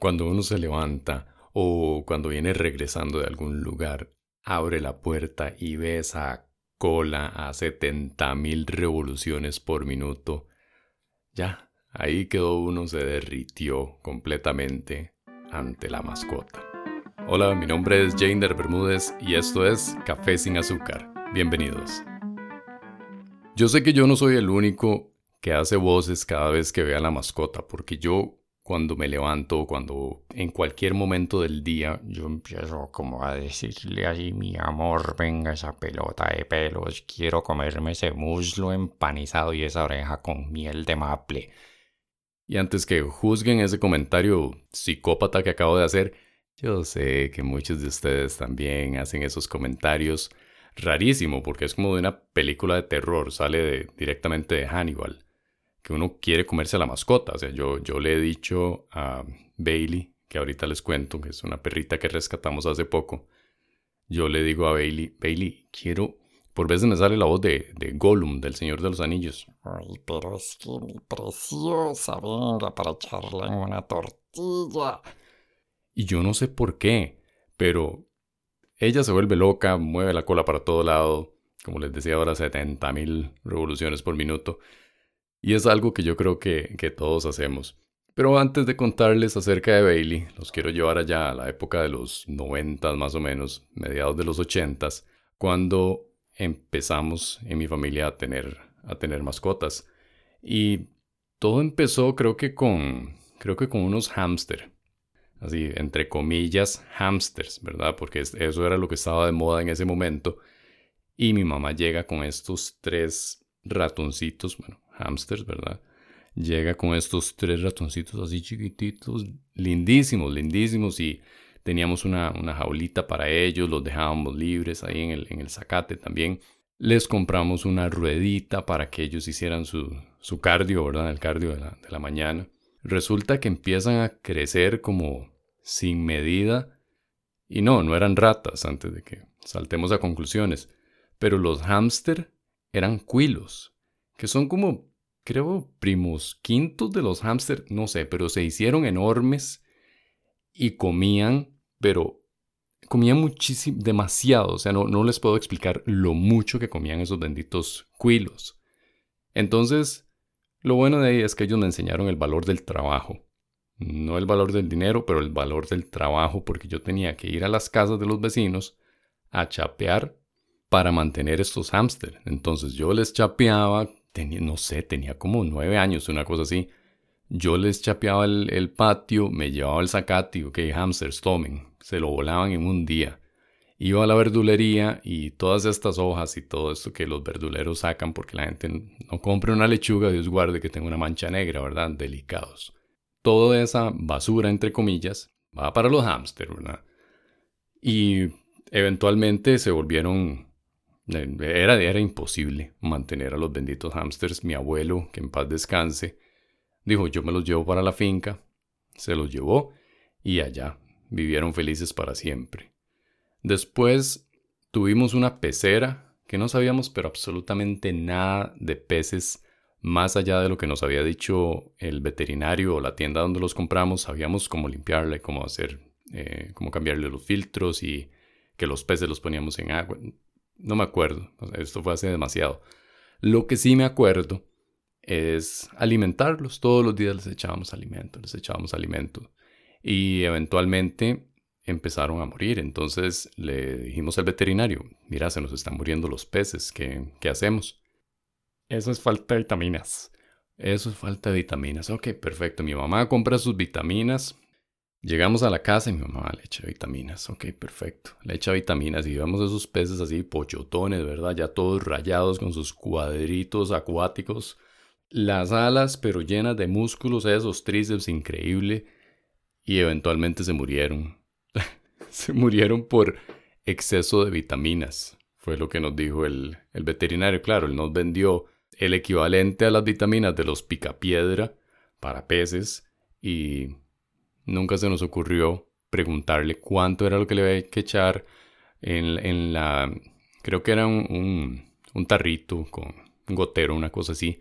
Cuando uno se levanta o cuando viene regresando de algún lugar, abre la puerta y ve esa cola a 70.000 revoluciones por minuto. Ya, ahí quedó uno, se derritió completamente ante la mascota. Hola, mi nombre es Jainer Bermúdez y esto es Café sin azúcar. Bienvenidos. Yo sé que yo no soy el único que hace voces cada vez que ve a la mascota, porque yo cuando me levanto, cuando en cualquier momento del día, yo empiezo como a decirle así, mi amor, venga esa pelota de pelos, quiero comerme ese muslo empanizado y esa oreja con miel de maple. Y antes que juzguen ese comentario psicópata que acabo de hacer, yo sé que muchos de ustedes también hacen esos comentarios rarísimo porque es como de una película de terror, sale directamente de Hannibal que uno quiere comerse a la mascota. O sea, yo, yo le he dicho a Bailey, que ahorita les cuento, que es una perrita que rescatamos hace poco. Yo le digo a Bailey, Bailey, quiero... Por veces me sale la voz de, de Gollum, del Señor de los Anillos. Ay, pero es que mi preciosa, venga para echarla en una tortilla. Y yo no sé por qué, pero ella se vuelve loca, mueve la cola para todo lado, como les decía ahora, 70.000 revoluciones por minuto. Y es algo que yo creo que, todos hacemos. Pero antes de contarles acerca de Bailey, los quiero llevar allá a la época de los 90 más o menos, mediados de los 80 cuando empezamos en mi familia a tener, a tener mascotas. Y todo empezó creo que con, creo que con unos hámster. Así, entre comillas, hámsters, ¿verdad? Porque eso era lo que estaba de moda en ese momento. Y mi mamá llega con estos tres ratoncitos, bueno, hamsters, ¿verdad? Llega con estos tres ratoncitos así chiquititos, lindísimos, lindísimos, y teníamos una, jaulita para ellos, los dejábamos libres ahí en el, en el zacate también. Les compramos una ruedita para que ellos hicieran su, su cardio, ¿verdad? El cardio de la, de la mañana. Resulta que empiezan a crecer como sin medida. Y no, no eran ratas antes de que saltemos a conclusiones. Pero los hámster eran cuilos, que son como creo, primos quintos de los hámster, no sé, pero se hicieron enormes y comían, pero comían muchísimo, demasiado, o sea, no, no les puedo explicar lo mucho que comían esos benditos cuilos. Entonces, lo bueno de ahí es que ellos me enseñaron el valor del trabajo. No el valor del dinero, pero el valor del trabajo, porque yo tenía que ir a las casas de los vecinos a chapear para mantener estos hámster. Entonces yo les chapeaba, no sé, tenía como nueve años, una cosa así. Yo les chapeaba el, patio, me llevaba el zacate, ok, hamsters, tomen. Se lo volaban en un día. Iba a la verdulería y todas estas hojas y todo esto que los verduleros sacan porque la gente no compra una lechuga, Dios guarde que tenga una mancha negra, ¿verdad? Delicados. Toda esa basura, entre comillas, va para los hámsters, ¿verdad? Y eventualmente se volvieron era, era imposible mantener a los benditos hámsters. Mi abuelo, que en paz descanse, dijo, yo me los llevo para la finca. Se los llevó y allá vivieron felices para siempre. Después tuvimos una pecera que no sabíamos pero absolutamente nada de peces más allá de lo que nos había dicho el veterinario o la tienda donde los compramos. Sabíamos cómo limpiarle, cómo hacer, eh, cómo cambiarle los filtros y que los peces los poníamos en agua. No me acuerdo, esto fue hace demasiado. Lo que sí me acuerdo es alimentarlos. Todos los días les echábamos alimento, les echábamos alimento. Y eventualmente empezaron a morir. Entonces le dijimos al veterinario, mira, se nos están muriendo los peces, ¿qué, qué hacemos? Eso es falta de vitaminas. Eso es falta de vitaminas. Ok, perfecto. Mi mamá compra sus vitaminas Llegamos a la casa y mi mamá le echa vitaminas. Ok, perfecto. Le echa vitaminas y vemos esos peces así, pochotones, ¿verdad? Ya todos rayados con sus cuadritos acuáticos. Las alas, pero llenas de músculos, esos tríceps increíble. Y eventualmente se murieron. se murieron por exceso de vitaminas. Fue lo que nos dijo el, el veterinario. Claro, él nos vendió el equivalente a las vitaminas de los picapiedra para peces. Y nunca se nos ocurrió preguntarle cuánto era lo que le había que echar en, la... Creo que era un, un, tarrito con un gotero, una cosa así.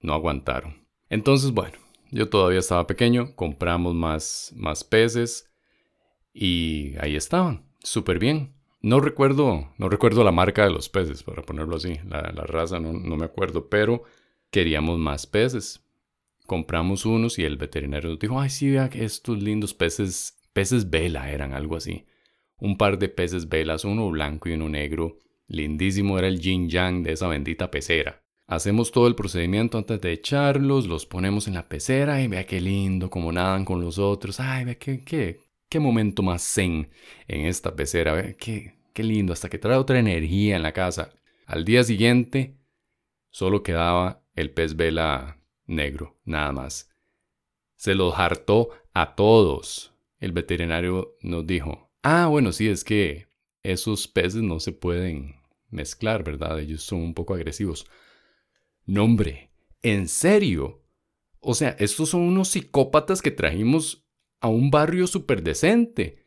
No aguantaron. Entonces, bueno, Yo todavía estaba pequeño, compramos más, más peces y ahí estaban, súper bien. No recuerdo, no recuerdo la marca de los peces, para ponerlo así, la, raza no, no, me acuerdo, pero queríamos más peces. Compramos unos y el veterinario nos dijo, ay sí, vea que estos lindos peces, peces vela eran algo así. Un par de peces velas, uno blanco y uno negro. Lindísimo era el yin yang de esa bendita pecera. Hacemos todo el procedimiento antes de echarlos, los ponemos en la pecera y vea qué lindo, como nadan con los otros. Ay, vea qué, qué, qué momento más zen en esta pecera. Vea qué, qué lindo, hasta que trae otra energía en la casa. Al día siguiente, solo quedaba el pez vela negro, nada más. Se los hartó a todos. El veterinario nos dijo, ah, bueno, sí, es que esos peces no se pueden mezclar, ¿verdad? Ellos son un poco agresivos. No, hombre, ¿en serio? O sea, estos son unos psicópatas que trajimos a un barrio súper decente.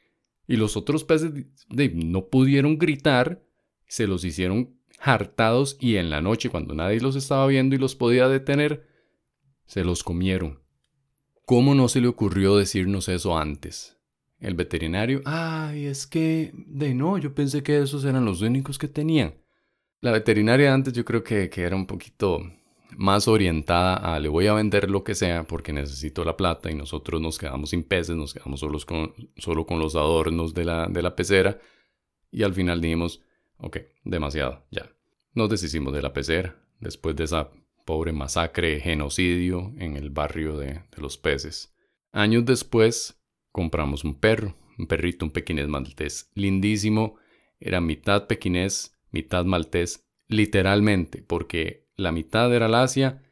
Y los otros peces no pudieron gritar, se los hicieron hartados y en la noche, cuando nadie los estaba viendo y los podía detener, se los comieron. ¿Cómo no se le ocurrió decirnos eso antes? El veterinario, ay, es que, de no, yo pensé que esos eran los únicos que tenían. La veterinaria antes yo creo que, era un poquito más orientada a le voy a vender lo que sea porque necesito la plata y nosotros nos quedamos sin peces, nos quedamos solos con, solo con los adornos de la, de la pecera y al final dijimos, ok, demasiado, ya. Nos deshicimos de la pecera después de esa pobre masacre, genocidio en el barrio de, los peces. Años después compramos un perro, un perrito, un pequinés maltés, lindísimo, era mitad pequinés mitad maltés, literalmente, porque la mitad era lacia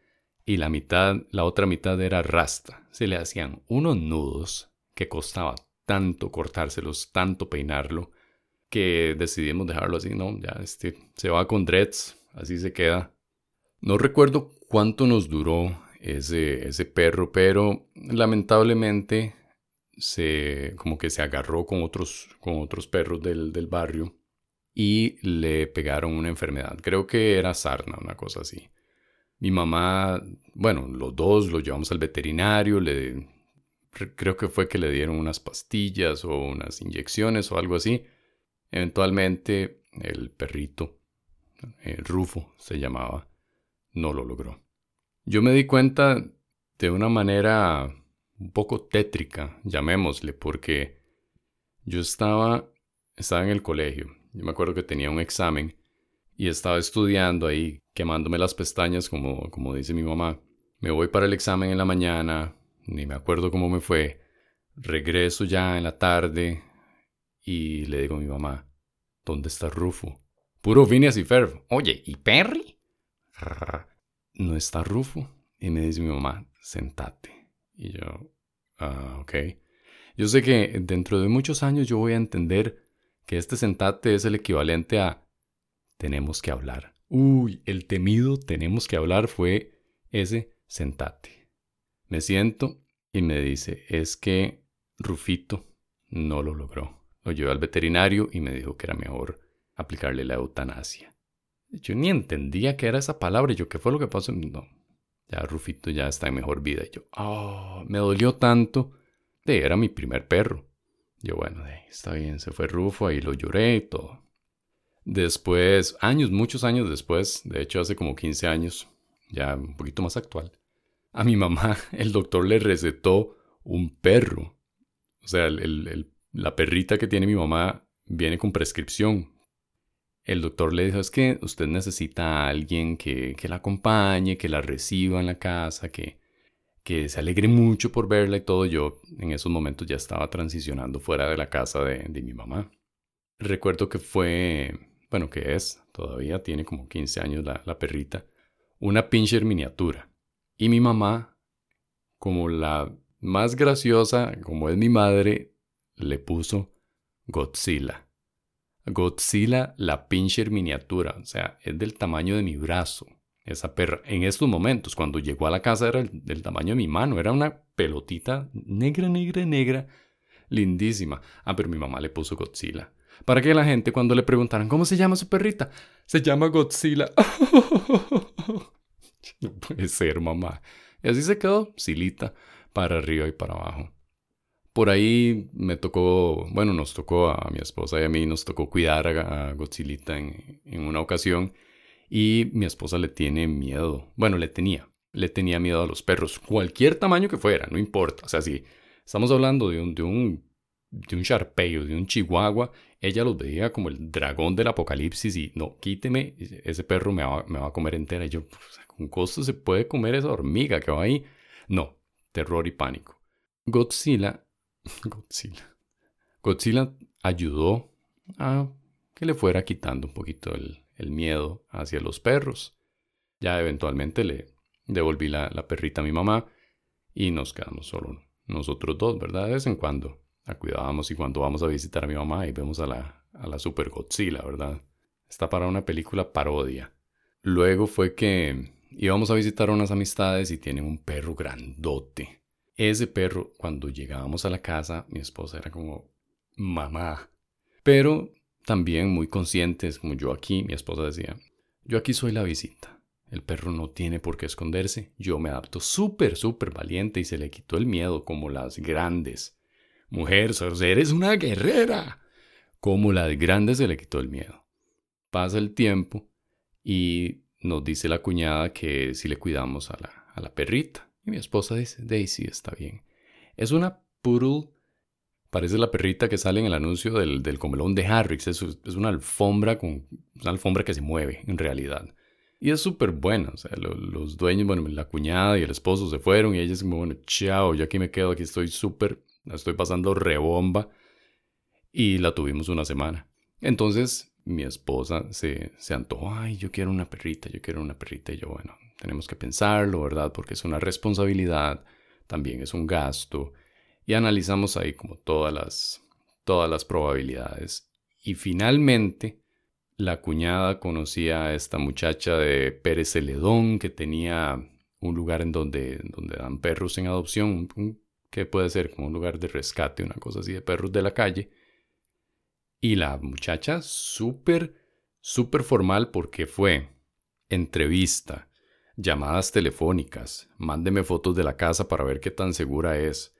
y la mitad, la otra mitad era rasta. Se le hacían unos nudos que costaba tanto cortárselos, tanto peinarlo, que decidimos dejarlo así, no, ya este se va con dreads, así se queda. No recuerdo cuánto nos duró ese, ese perro, pero lamentablemente se como que se agarró con otros, con otros perros del, del barrio y le pegaron una enfermedad. Creo que era sarna, una cosa así. Mi mamá, bueno, los dos los llevamos al veterinario, le, creo que fue que le dieron unas pastillas o unas inyecciones o algo así. Eventualmente el perrito, el Rufo se llamaba, no lo logró. Yo me di cuenta de una manera un poco tétrica, llamémosle, porque yo estaba, estaba en el colegio yo me acuerdo que tenía un examen y estaba estudiando ahí, quemándome las pestañas, como, como dice mi mamá. Me voy para el examen en la mañana, ni me acuerdo cómo me fue. Regreso ya en la tarde y le digo a mi mamá, ¿dónde está Rufo? Puro Phineas y Ferb. Oye, ¿y Perry? No está Rufo. Y me dice mi mamá, sentate. Y yo, ah, ok. Yo sé que dentro de muchos años yo voy a entender que este sentate es el equivalente a tenemos que hablar. Uy, el temido tenemos que hablar fue ese sentate. Me siento y me dice, es que Rufito no lo logró. Lo llevé al veterinario y me dijo que era mejor aplicarle la eutanasia. Yo ni entendía qué era esa palabra. Y yo, ¿qué fue lo que pasó? No, ya Rufito ya está en mejor vida. Y yo, oh, me dolió tanto. De, era mi primer perro. Yo, bueno, está bien, se fue Rufo y lo lloré y todo. Después, años, muchos años después, de hecho hace como 15 años, ya un poquito más actual, a mi mamá el doctor le recetó un perro. O sea, la perrita que tiene mi mamá viene con prescripción. El doctor le dijo, es que usted necesita a alguien que, que la acompañe, que la reciba en la casa, que, que se alegre mucho por verla y todo. Yo en esos momentos ya estaba transicionando fuera de la casa de, mi mamá. Recuerdo que fue, bueno, que es, todavía tiene como 15 años la, la perrita, una pincher miniatura. Y mi mamá, como la más graciosa, como es mi madre, le puso Godzilla. Godzilla, la pincher miniatura, o sea, es del tamaño de mi brazo. Esa perra, en estos momentos, cuando llegó a la casa era del tamaño de mi mano, era una pelotita negra, negra, negra, lindísima. Ah, pero mi mamá le puso Godzilla. Para que la gente cuando le preguntaran, ¿cómo se llama su perrita? Se llama Godzilla. no puede ser, mamá. Y así se quedó, silita, para arriba y para abajo. Por ahí me tocó, bueno, nos tocó a mi esposa y a mí, nos tocó cuidar a, Godzilla en, una ocasión y mi esposa le tiene miedo. Bueno, le tenía. Le tenía miedo a los perros. Cualquier tamaño que fuera, no importa. O sea, si estamos hablando de un, de un, de un Sharpei de un Chihuahua, ella los veía como el dragón del apocalipsis y no, quíteme, ese perro me va, me va a comer entera. Y yo, con costo se puede comer esa hormiga que va ahí. No, terror y pánico. Godzilla, Godzilla, Godzilla ayudó a que le fuera quitando un poquito el, miedo hacia los perros. Ya eventualmente le devolví la, perrita a mi mamá y nos quedamos solo nosotros dos, ¿verdad? De vez en cuando la cuidábamos y cuando vamos a visitar a mi mamá y vemos a la, a la Super Godzilla, ¿verdad? Está para una película parodia. Luego fue que íbamos a visitar a unas amistades y tienen un perro grandote. Ese perro, cuando llegábamos a la casa, mi esposa era como, mamá. Pero también muy conscientes, como yo aquí, mi esposa decía, yo aquí soy la visita. El perro no tiene por qué esconderse. Yo me adapto súper, súper valiente y se le quitó el miedo como las grandes. Mujer, eres una guerrera. Como las grandes se le quitó el miedo. Pasa el tiempo y nos dice la cuñada que si le cuidamos a la, a la perrita. Mi esposa dice, Daisy, está bien. Es una poodle Parece la perrita que sale en el anuncio del, del comelón de Harrix. Es, una alfombra con una alfombra que se mueve en realidad. Y es súper buena. Los dueños, bueno, la cuñada y el esposo se fueron y ella es como, bueno, chao, yo aquí me quedo, aquí estoy súper, estoy pasando rebomba. Y la tuvimos una semana. Entonces mi esposa se, se antojó, ay, yo quiero una perrita, yo quiero una perrita. Y yo, bueno, tenemos que pensarlo, ¿verdad? Porque es una responsabilidad, también es un gasto y analizamos ahí como todas las, todas las probabilidades. Y finalmente, la cuñada conocía a esta muchacha de Pérez Celedón que tenía un lugar en donde, donde dan perros en adopción, que puede ser como un lugar de rescate, una cosa así de perros de la calle. Y la muchacha súper, súper formal porque fue entrevista, llamadas telefónicas, mándeme fotos de la casa para ver qué tan segura es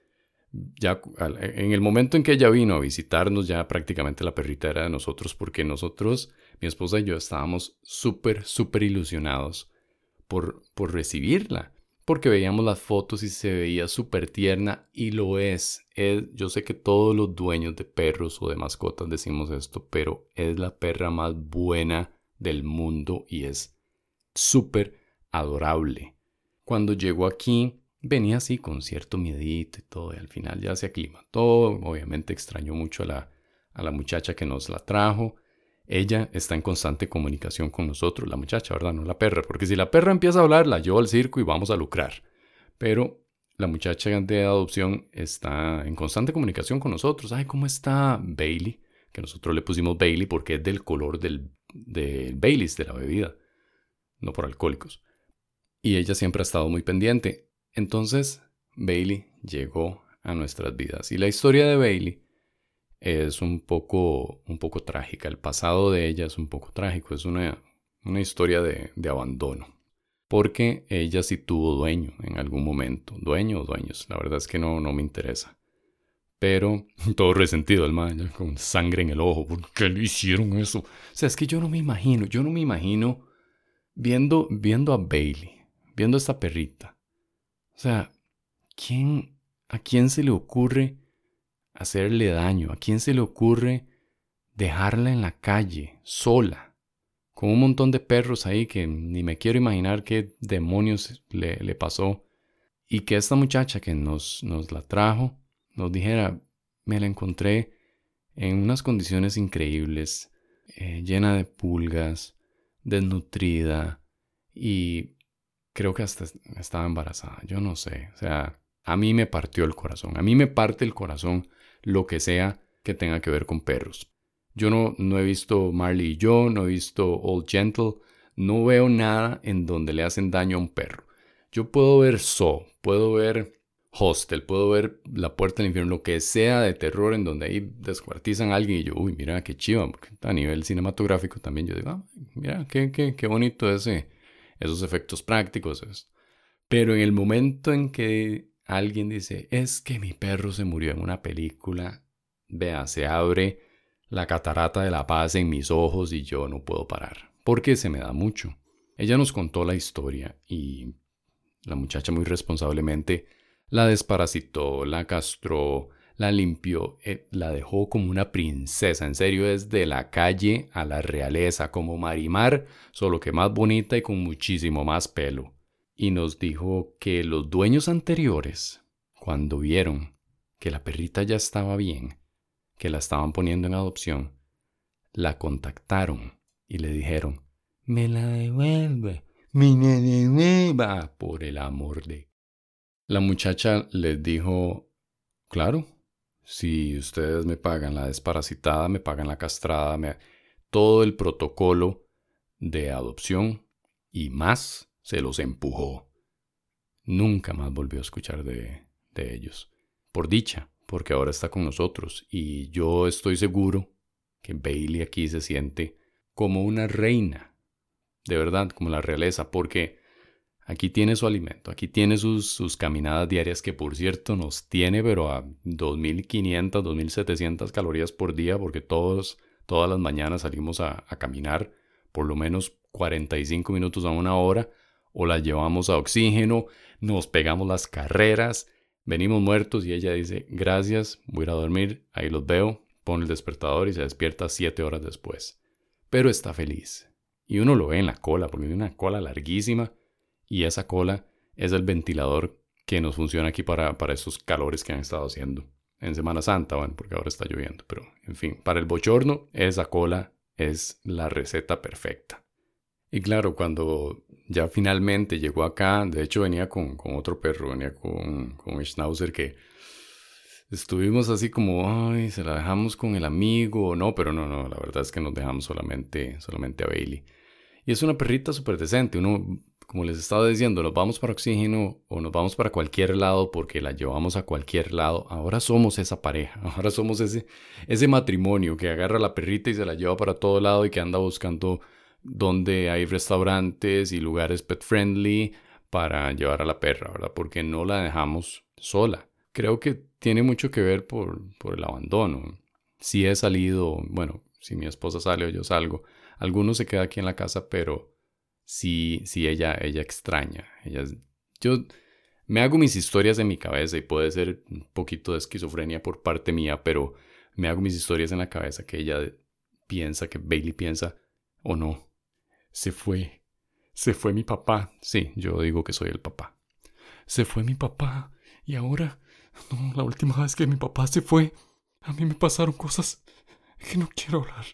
ya en el momento en que ella vino a visitarnos, ya prácticamente la perrita era de nosotros, porque nosotros, mi esposa y yo, estábamos súper, súper ilusionados por, por recibirla, porque veíamos las fotos y se veía súper tierna, y lo es. es. Yo sé que todos los dueños de perros o de mascotas decimos esto, pero es la perra más buena del mundo y es súper adorable. Cuando llegó aquí, venía así con cierto miedito y todo, y al final ya se aclimató, obviamente extrañó mucho a la, a la muchacha que nos la trajo. Ella está en constante comunicación con nosotros, la muchacha, ¿verdad? No la perra, porque si la perra empieza a hablar, la llevo al circo y vamos a lucrar. Pero la muchacha de adopción está en constante comunicación con nosotros. Ay, ¿cómo está Bailey? Que nosotros le pusimos Bailey porque es del color del, del Baileys, de la bebida, no por alcohólicos. Y ella siempre ha estado muy pendiente. Entonces, Bailey llegó a nuestras vidas. Y la historia de Bailey es un poco, un poco trágica. El pasado de ella es un poco trágico. Es una, una historia de, de, abandono. Porque ella sí tuvo dueño en algún momento. Dueño o dueños. La verdad es que no, no me interesa. Pero todo resentido el man, con sangre en el ojo. ¿Por qué le hicieron eso? O sea, es que yo no me imagino, yo no me imagino viendo, viendo a Bailey, viendo a esta perrita o sea, ¿quién, ¿a quién se le ocurre hacerle daño? ¿A quién se le ocurre dejarla en la calle, sola, con un montón de perros ahí que ni me quiero imaginar qué demonios le, pasó? Y que esta muchacha que nos, nos la trajo nos dijera, me la encontré en unas condiciones increíbles, eh, llena de pulgas, desnutrida y creo que hasta estaba embarazada, yo no sé, o sea, a mí me partió el corazón, a mí me parte el corazón lo que sea que tenga que ver con perros. Yo no, no he visto Marley y yo, no he visto Old Gentle, no veo nada en donde le hacen daño a un perro. Yo puedo ver So, puedo ver Hostel, puedo ver La Puerta del Infierno, lo que sea de terror en donde ahí descuartizan a alguien y yo, uy, mira qué chiva, porque a nivel cinematográfico también yo digo, ah, mira qué, qué, qué bonito ese, esos efectos prácticos. Pero en el momento en que alguien dice, es que mi perro se murió en una película, vea, se abre la catarata de la paz en mis ojos y yo no puedo parar, porque se me da mucho. Ella nos contó la historia y la muchacha muy responsablemente la desparasitó, la castró, la limpió, eh, la dejó como una princesa, en serio, desde la calle a la realeza, como Marimar, solo que más bonita y con muchísimo más pelo. Y nos dijo que los dueños anteriores, cuando vieron que la perrita ya estaba bien, que la estaban poniendo en adopción, la contactaron y le dijeron, me la devuelve, me la devuelva, por el amor de... La muchacha les dijo, claro, si ustedes me pagan la desparasitada, me pagan la castrada, todo el protocolo de adopción y más se los empujó. Nunca más volvió a escuchar de, de ellos. Por dicha, porque ahora está con nosotros y yo estoy seguro que Bailey aquí se siente como una reina, de verdad, como la realeza, porque Aquí tiene su alimento, aquí tiene sus, caminadas diarias que por cierto nos tiene pero a 2.500, 2.700 calorías por día porque todos, todas las mañanas salimos a, caminar por lo menos 45 minutos a una hora o la llevamos a oxígeno, nos pegamos las carreras, venimos muertos y ella dice gracias, voy a ir a dormir, ahí los veo, pone el despertador y se despierta 7 horas después. Pero está feliz. Y uno lo ve en la cola, porque tiene una cola larguísima y esa cola es el ventilador que nos funciona aquí para, para estos calores que han estado haciendo en Semana Santa, bueno, porque ahora está lloviendo, pero en fin, para el bochorno esa cola es la receta perfecta. Y claro, cuando ya finalmente llegó acá, de hecho venía con, otro perro, venía con, con schnauzer que estuvimos así como, ay, se la dejamos con el amigo, no, pero no, no, la verdad es que nos dejamos solamente, solamente a Bailey. Y es una perrita súper decente, uno como les estaba diciendo, nos vamos para oxígeno o nos vamos para cualquier lado porque la llevamos a cualquier lado. Ahora somos esa pareja, ahora somos ese, ese matrimonio que agarra a la perrita y se la lleva para todo lado y que anda buscando donde hay restaurantes y lugares pet friendly para llevar a la perra, ¿verdad? Porque no la dejamos sola. Creo que tiene mucho que ver por, el abandono. Si he salido, bueno, si mi esposa sale o yo salgo, alguno se queda aquí en la casa, pero si, si ella, ella extraña. Ella, yo me hago mis historias en mi cabeza y puede ser un poquito de esquizofrenia por parte mía, pero me hago mis historias en la cabeza que ella piensa, que Bailey piensa, o no, se fue, se fue mi papá. Sí, yo digo que soy el papá. Se fue mi papá y ahora, no, la última vez que mi papá se fue, a mí me pasaron cosas que no quiero hablar.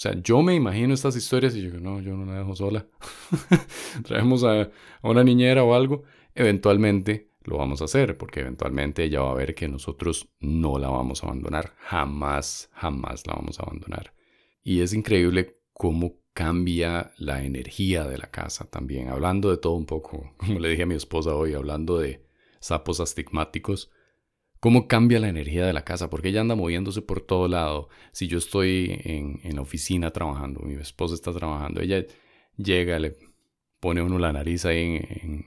O sea, yo me imagino estas historias y yo no, yo no la dejo sola. Traemos a, una niñera o algo. Eventualmente lo vamos a hacer, porque eventualmente ella va a ver que nosotros no la vamos a abandonar. Jamás, jamás la vamos a abandonar. Y es increíble cómo cambia la energía de la casa también. Hablando de todo un poco, como le dije a mi esposa hoy, hablando de sapos astigmáticos cómo cambia la energía de la casa, porque ella anda moviéndose por todo lado. Si yo estoy en, la oficina trabajando, mi esposa está trabajando, ella llega, le pone uno la nariz ahí en,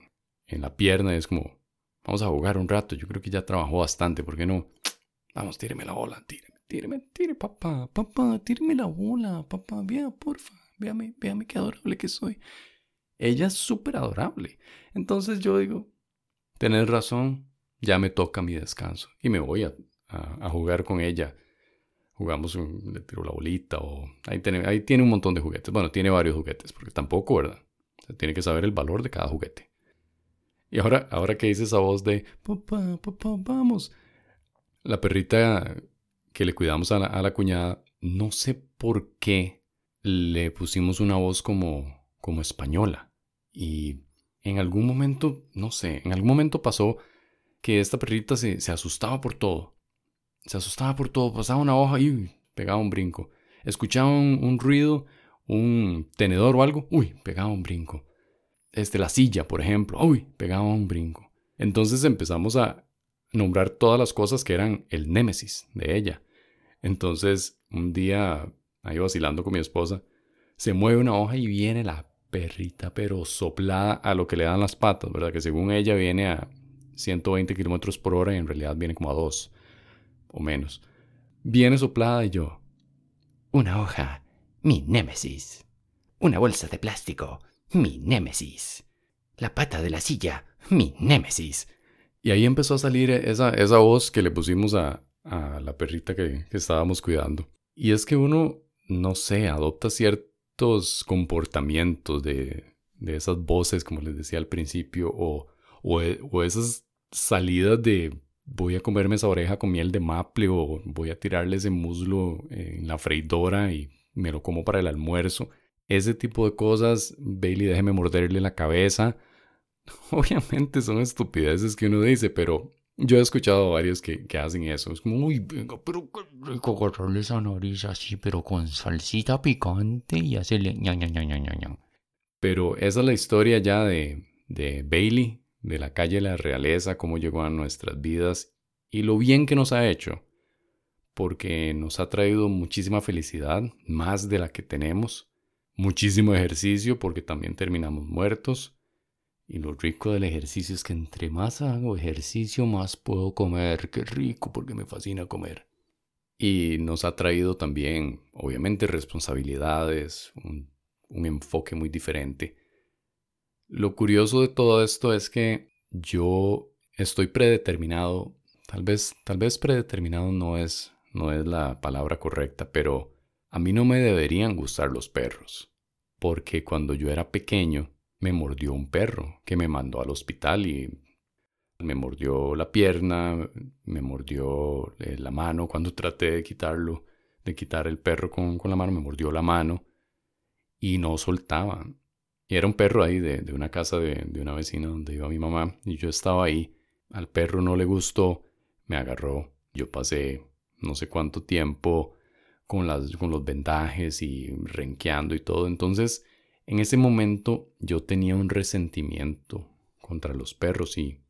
la pierna y es como, vamos a jugar un rato. Yo creo que ya trabajó bastante, ¿por qué no? Vamos, tíreme la bola, tíreme, tíreme, tíreme, papá, papá, tíreme la bola, papá, vea, porfa, véame, véame qué adorable que soy. Ella es súper adorable. Entonces yo digo, tenés razón, ya me toca mi descanso y me voy a, jugar con ella. Jugamos, un, le tiro la bolita o ahí tiene, ahí tiene un montón de juguetes. Bueno, tiene varios juguetes, porque tampoco, ¿verdad? tiene que saber el valor de cada juguete. Y ahora, ahora que dice esa voz de, papá, papá, vamos. La perrita que le cuidamos a la, a la cuñada, no sé por qué le pusimos una voz como, como española. Y en algún momento, no sé, en algún momento pasó que esta perrita se, asustaba por todo. Se asustaba por todo. Pasaba una hoja y pegaba un brinco. Escuchaba un, ruido, un tenedor o algo, uy, pegaba un brinco. Este, la silla, por ejemplo, uy, pegaba un brinco. Entonces empezamos a nombrar todas las cosas que eran el némesis de ella. Entonces, un día, ahí vacilando con mi esposa, se mueve una hoja y viene la perrita, pero soplada a lo que le dan las patas, ¿verdad? Que según ella viene a 120 kilómetros por hora y en realidad viene como a 2 o menos. Viene soplada y yo. Una hoja, mi némesis. Una bolsa de plástico, mi némesis. La pata de la silla, mi némesis. Y ahí empezó a salir esa, esa voz que le pusimos a, a la perrita que, que estábamos cuidando. Y es que uno, no sé, adopta ciertos comportamientos de, de esas voces, como les decía al principio, o, o, esas salidas de voy a comerme esa oreja con miel de maple o voy a tirarle ese muslo en la freidora y me lo como para el almuerzo. Ese tipo de cosas, Bailey, déjeme morderle la cabeza. Obviamente son estupideces que uno dice, pero yo he escuchado a varios que, que hacen eso. Es como, uy, venga, pero qué esa nariz así, pero con salsita picante y hacerle ña. Pero esa es la historia ya de, de Bailey, de la calle la realeza, cómo llegó a nuestras vidas y lo bien que nos ha hecho, porque nos ha traído muchísima felicidad, más de la que tenemos, muchísimo ejercicio, porque también terminamos muertos, y lo rico del ejercicio es que entre más hago ejercicio, más puedo comer, qué rico, porque me fascina comer. Y nos ha traído también, obviamente, responsabilidades, un enfoque muy diferente lo curioso de todo esto es que yo estoy predeterminado, tal vez, tal vez predeterminado no es, no es la palabra correcta, pero a mí no me deberían gustar los perros, porque cuando yo era pequeño me mordió un perro que me mandó al hospital y me mordió la pierna, me mordió eh, la mano cuando traté de quitarlo, de quitar el perro con, con la mano, me mordió la mano y no soltaba. Era un perro ahí de, de una casa de, de, una vecina donde iba mi mamá. Y yo estaba ahí. Al perro no le gustó. Me agarró. Yo pasé no sé cuánto tiempo con, las, con los vendajes y renqueando y todo. Entonces, en ese momento yo tenía un resentimiento contra los perros y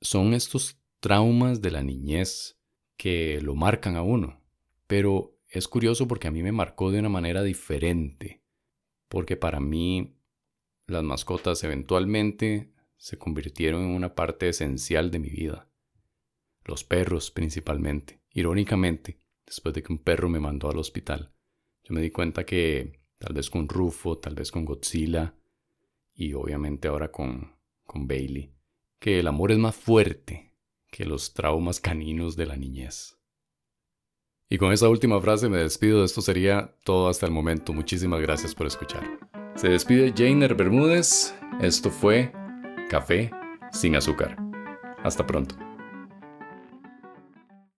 son estos traumas de la niñez que lo marcan a uno. Pero es curioso porque a mí me marcó de una manera diferente. Porque para mí las mascotas eventualmente se convirtieron en una parte esencial de mi vida. Los perros principalmente. Irónicamente, después de que un perro me mandó al hospital, yo me di cuenta que tal vez con Rufo, tal vez con Godzilla y obviamente ahora con, con Bailey, que el amor es más fuerte que los traumas caninos de la niñez. Y con esa última frase me despido, esto sería todo hasta el momento. Muchísimas gracias por escuchar. Se despide Jainer Bermúdez. Esto fue Café sin azúcar. Hasta pronto.